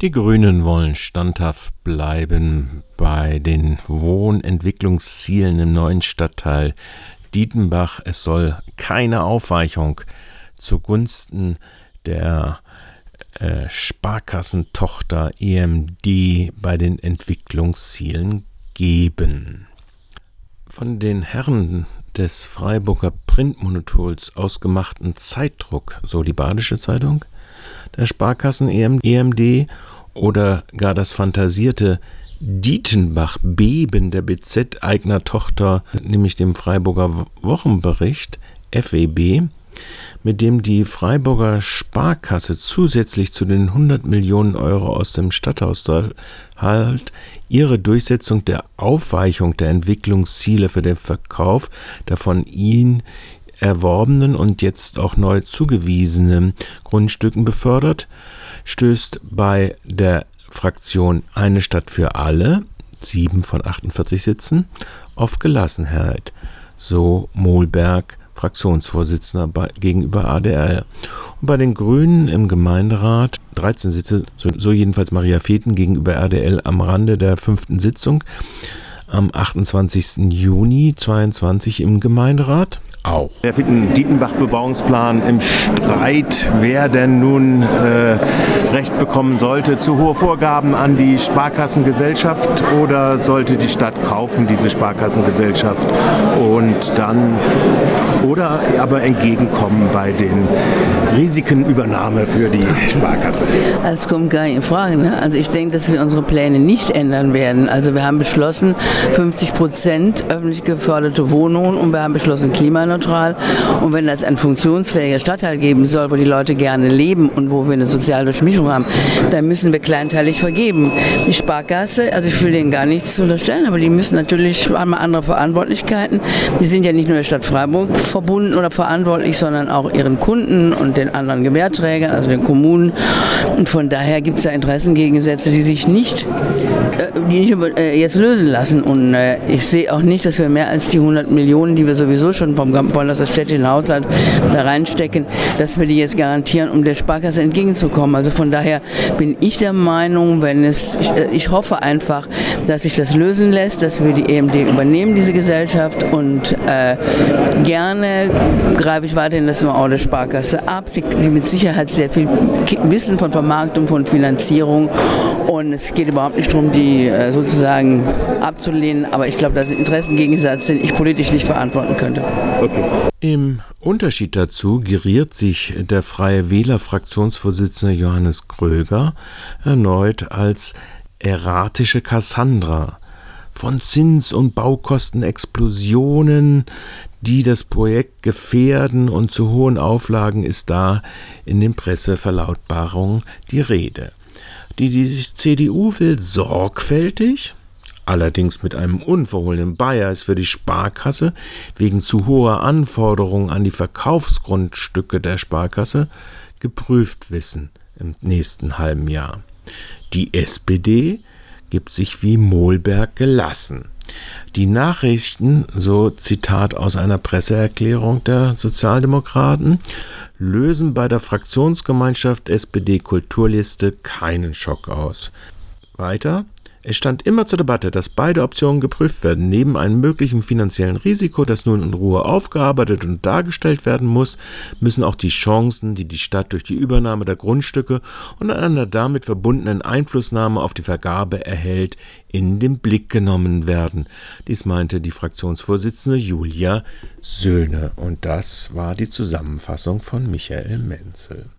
Die Grünen wollen standhaft bleiben bei den Wohnentwicklungszielen im neuen Stadtteil Dietenbach. Es soll keine Aufweichung zugunsten der äh, Sparkassentochter EMD bei den Entwicklungszielen geben. Von den Herren des Freiburger Printmonopols ausgemachten Zeitdruck, so die Badische Zeitung, der Sparkassen EMD oder gar das fantasierte Dietenbach-Beben der BZ-Eigner Tochter, nämlich dem Freiburger Wochenbericht FWB, mit dem die Freiburger Sparkasse zusätzlich zu den 100 Millionen Euro aus dem Stadthaushalt ihre Durchsetzung der Aufweichung der Entwicklungsziele für den Verkauf der von ihnen erworbenen und jetzt auch neu zugewiesenen Grundstücken befördert, stößt bei der Fraktion Eine Stadt für alle, sieben von 48 Sitzen, auf Gelassenheit, so Mohlberg, Fraktionsvorsitzender gegenüber ADL. Und bei den Grünen im Gemeinderat 13 Sitze, so, so jedenfalls Maria Feten gegenüber RDL am Rande der fünften Sitzung am 28. Juni 22 im Gemeinderat auch. Der Dietenbach-Bebauungsplan im Streit, wer denn nun äh, Recht bekommen sollte. Zu hohe Vorgaben an die Sparkassengesellschaft oder sollte die Stadt kaufen, diese Sparkassengesellschaft und dann oder aber entgegenkommen bei den Risikenübernahme für die Sparkasse? Das kommt gar nicht in Frage. Ne? Also ich denke, dass wir unsere Pläne nicht ändern werden. Also wir haben beschlossen 50 Prozent öffentlich geförderte Wohnungen und wir haben beschlossen Klimaneutral klimaneutral. Und wenn das ein funktionsfähiger Stadtteil geben soll, wo die Leute gerne leben und wo wir eine soziale Durchmischung haben, dann müssen wir kleinteilig vergeben. Die Sparkasse, also ich will denen gar nichts unterstellen, aber die müssen natürlich, haben andere Verantwortlichkeiten. Die sind ja nicht nur der Stadt Freiburg verbunden oder verantwortlich, sondern auch ihren Kunden und den anderen Gewährträgern, also den Kommunen. Und von daher gibt es da Interessengegensätze, die sich nicht, äh, die nicht äh, jetzt lösen lassen. Und äh, ich sehe auch nicht, dass wir mehr als die 100 Millionen, die wir sowieso schon vom wollen, dass das städtische Haushalt da reinstecken, dass wir die jetzt garantieren, um der Sparkasse entgegenzukommen. Also von daher bin ich der Meinung, wenn es, ich, ich hoffe einfach, dass sich das lösen lässt, dass wir die EMD übernehmen, diese Gesellschaft und äh, gerne greife ich weiterhin das Know-how der Sparkasse ab, die, die mit Sicherheit sehr viel wissen von Vermarktung, von Finanzierung und es geht überhaupt nicht darum, die äh, sozusagen abzulehnen, aber ich glaube, das ist ein Interessengegensatz, den ich politisch nicht verantworten könnte. Okay. Im Unterschied dazu geriert sich der Freie Wähler-Fraktionsvorsitzende Johannes Kröger erneut als erratische Kassandra von Zins- und Baukostenexplosionen, die das Projekt gefährden und zu hohen Auflagen ist da in den Presseverlautbarungen die Rede. Die, die CDU will sorgfältig, allerdings mit einem unverhohlenen Bias für die Sparkasse wegen zu hoher Anforderungen an die Verkaufsgrundstücke der Sparkasse geprüft wissen im nächsten halben Jahr. Die SPD gibt sich wie Mohlberg gelassen. Die Nachrichten, so Zitat aus einer Presseerklärung der Sozialdemokraten, lösen bei der Fraktionsgemeinschaft SPD Kulturliste keinen Schock aus. Weiter, es stand immer zur Debatte, dass beide Optionen geprüft werden. Neben einem möglichen finanziellen Risiko, das nun in Ruhe aufgearbeitet und dargestellt werden muss, müssen auch die Chancen, die die Stadt durch die Übernahme der Grundstücke und einer damit verbundenen Einflussnahme auf die Vergabe erhält, in den Blick genommen werden. Dies meinte die Fraktionsvorsitzende Julia Söhne. Und das war die Zusammenfassung von Michael Menzel.